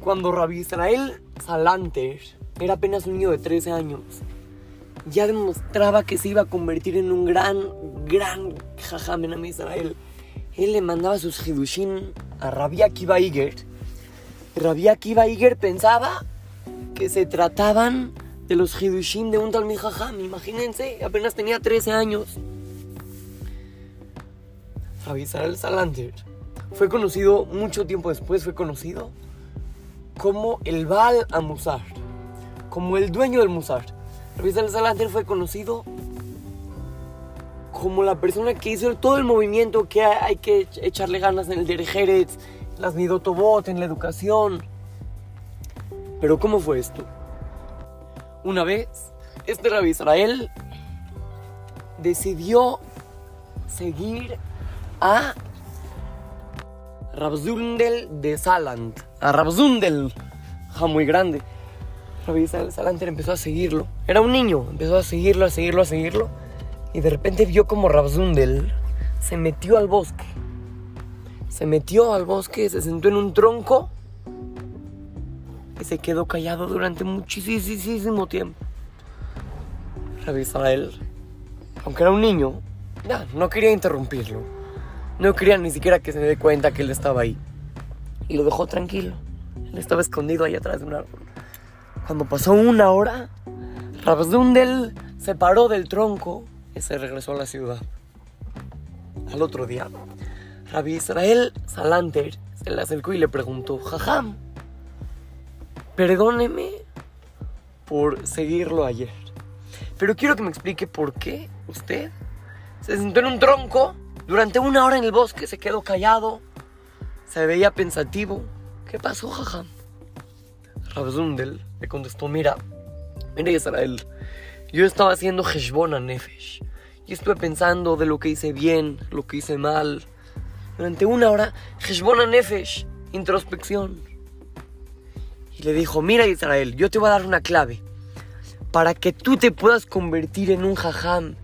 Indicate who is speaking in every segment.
Speaker 1: Cuando Rabbi Israel Salanter era apenas un niño de 13 años, ya demostraba que se iba a convertir en un gran, gran jajam en Israel. Él le mandaba sus hidushin a Rabbi Akiva Iger. Rabbi Akiva Iger pensaba que se trataban de los hidushin de un Talmid jajam. Imagínense, apenas tenía 13 años. Rabbi Israel Salanter fue conocido, mucho tiempo después fue conocido como el Baal Amusar, como el dueño del Musar. Rabbi Israel Salanter fue conocido como la persona que hizo todo el movimiento que hay que echarle ganas en el Derejeretz, las Midotobot, en la educación. Pero ¿cómo fue esto? Una vez, este Rabbi Israel decidió seguir a Rabzundel de Saland. A Rabzundel, ja, muy grande. Rabbi Salanter empezó a seguirlo. Era un niño, empezó a seguirlo, a seguirlo, a seguirlo. Y de repente vio como Rabzundel se metió al bosque. Se metió al bosque, se sentó en un tronco y se quedó callado durante muchísimo tiempo. Rabbi aunque era un niño, ya, no quería interrumpirlo. No quería ni siquiera que se dé cuenta que él estaba ahí. Y lo dejó tranquilo. Él estaba escondido ahí atrás de un árbol. Cuando pasó una hora, Rabzundel se paró del tronco y se regresó a la ciudad. Al otro día, Rabbi Israel Salanter se le acercó y le preguntó, Jajam, perdóneme por seguirlo ayer. Pero quiero que me explique por qué usted se sentó en un tronco durante una hora en el bosque, se quedó callado, se veía pensativo. ¿Qué pasó, Jajam? Rabzundel le contestó, mira, mira Israel, yo estaba haciendo Heshbon Nefesh. Y estuve pensando de lo que hice bien, lo que hice mal. Durante una hora, Heshbon Nefesh, introspección. Y le dijo, mira Israel, yo te voy a dar una clave. Para que tú te puedas convertir en un jajam,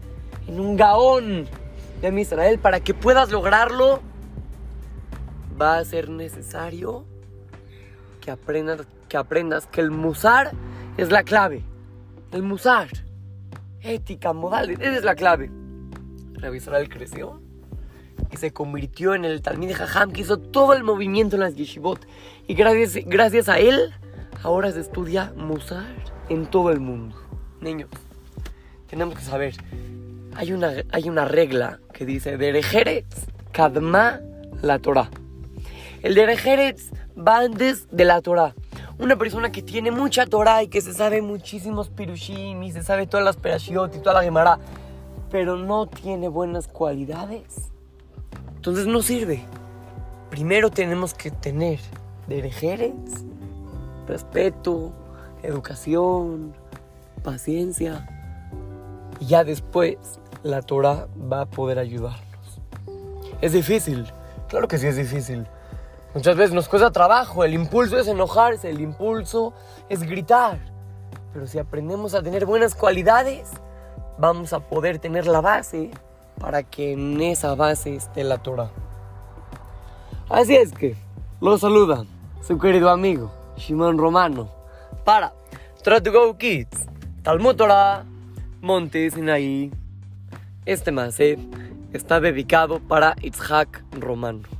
Speaker 1: en un gaón de mi Israel, para que puedas lograrlo, va a ser necesario que aprendas que, aprendas que el musar es la clave. El musar. Ética, modales, esa es la clave. Rabbi Israel creció y se convirtió en el Talmid Jajam que hizo todo el movimiento en las yeshivot. Y gracias, gracias a él, ahora se estudia musar en todo el mundo. Niños, tenemos que saber, hay una, hay una regla que dice, Derejeretz kadma la Torah. El Derejeretz va antes de la Torah. Una persona que tiene mucha Torah y que se sabe muchísimos pirushim y se sabe todas las perashiot y toda la gemara, pero no tiene buenas cualidades, entonces no sirve. Primero tenemos que tener derejeres, respeto, educación, paciencia. Y ya después la Torah va a poder ayudarnos. Es difícil, claro que sí es difícil. Muchas veces nos cuesta trabajo, el impulso es enojarse, el impulso es gritar. Pero si aprendemos a tener buenas cualidades, vamos a poder tener la base para que en esa base esté la Torah. Así es que, lo saluda su querido amigo Shimon Romano para Try to Go Kids, Talmud Torah, Monte Sinaí. Este más está dedicado para Itzhak Romano.